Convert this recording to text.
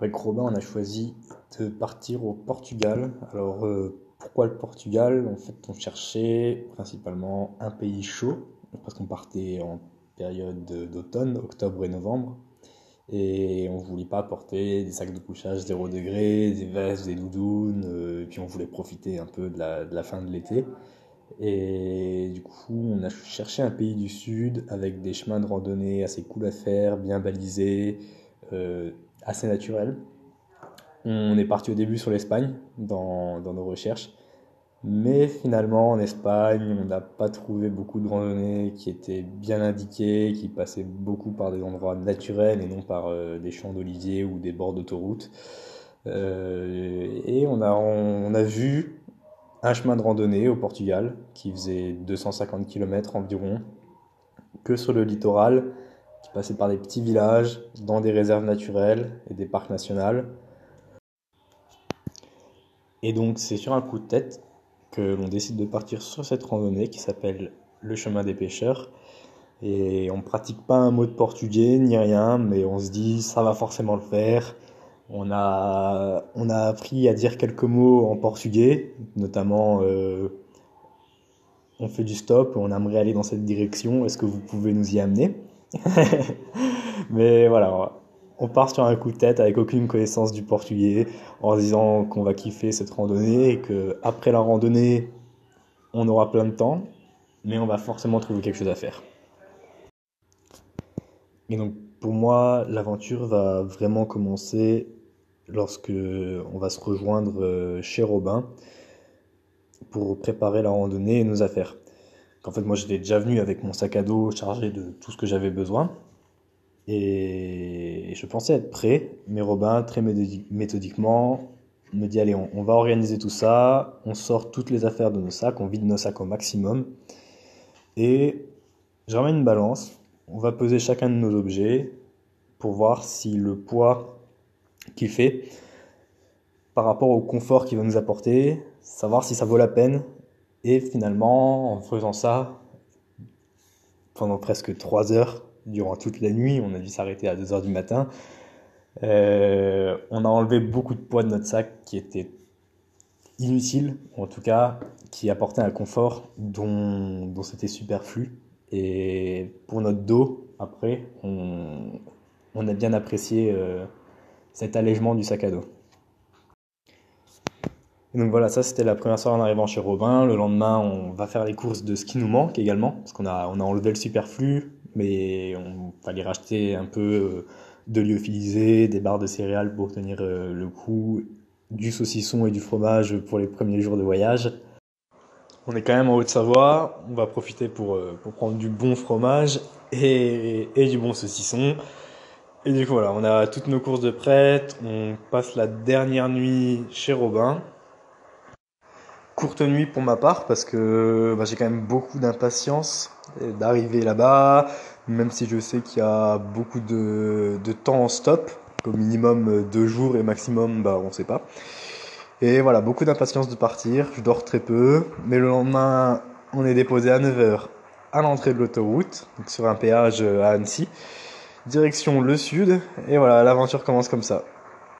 avec Robin, on a choisi de partir au Portugal. Alors, euh, pourquoi le Portugal? En fait, on cherchait principalement un pays chaud, parce qu'on partait en période d'automne, octobre et novembre. Et on voulait pas porter des sacs de couchage 0 degré, des vestes, des doudounes, euh, et puis on voulait profiter un peu de la, de la fin de l'été. Et du coup, on a cherché un pays du sud avec des chemins de randonnée assez cool à faire, bien balisés, euh, assez naturels. On est parti au début sur l'Espagne dans, dans nos recherches. Mais finalement, en Espagne, on n'a pas trouvé beaucoup de randonnées qui étaient bien indiquées, qui passaient beaucoup par des endroits naturels et non par euh, des champs d'oliviers ou des bords d'autoroute. Euh, et on a, on a vu un chemin de randonnée au Portugal qui faisait 250 km environ, que sur le littoral, passait par des petits villages, dans des réserves naturelles et des parcs nationaux. Et donc c'est sur un coup de tête que l'on décide de partir sur cette randonnée qui s'appelle le chemin des pêcheurs. Et on pratique pas un mot de portugais ni rien, mais on se dit ça va forcément le faire. On a, on a appris à dire quelques mots en portugais, notamment euh, on fait du stop, on aimerait aller dans cette direction, est-ce que vous pouvez nous y amener? Mais voilà, on part sur un coup de tête avec aucune connaissance du portugais, en disant qu'on va kiffer cette randonnée et que après la randonnée, on aura plein de temps, mais on va forcément trouver quelque chose à faire. Et donc pour moi, l'aventure va vraiment commencer lorsque on va se rejoindre euh, chez Robin pour préparer la randonnée et nos affaires. En fait, moi, j'étais déjà venu avec mon sac à dos chargé de tout ce que j'avais besoin. Et je pensais être prêt, mais Robin, très méthodiquement, me dit allez, on, va organiser tout ça, on sort toutes les affaires de nos sacs, on vide nos sacs au maximum. Et je ramène une balance, on va peser chacun de nos objets pour voir si le poids qu'il fait par rapport au confort qu'il va nous apporter, savoir si ça vaut la peine. Et finalement, en faisant ça, pendant presque 3 heures, durant toute la nuit, on a dû s'arrêter à 2 heures du matin, euh, on a enlevé beaucoup de poids de notre sac qui était inutile, en tout cas qui apportait un confort dont, c'était superflu. Et pour notre dos, après, on, on a bien apprécié euh, cet allègement du sac à dos. Et donc voilà, ça c'était la première soirée en arrivant chez Robin. Le lendemain, on va faire les courses de ce qui nous manque également, parce qu'on a, on a enlevé le superflu, mais on fallait racheter un peu euh, de lyophilisé, des barres de céréales pour tenir euh, le coup, du saucisson et du fromage pour les premiers jours de voyage. On est quand même en Haute-Savoie, on va profiter pour, pour prendre du bon fromage et, et du bon saucisson. Et du coup, voilà, on a toutes nos courses de prêtes. On passe la dernière nuit chez Robin. Courte nuit pour ma part parce que bah, j'ai quand même beaucoup d'impatience d'arriver là-bas, même si je sais qu'il y a beaucoup de, temps en stop, au minimum deux jours et maximum, bah, on sait pas. Et voilà, beaucoup d'impatience de partir. Je dors très peu, mais le lendemain, on est déposé à 9h à l'entrée de l'autoroute, sur un péage à Annecy direction le sud. Et voilà, l'aventure commence comme ça.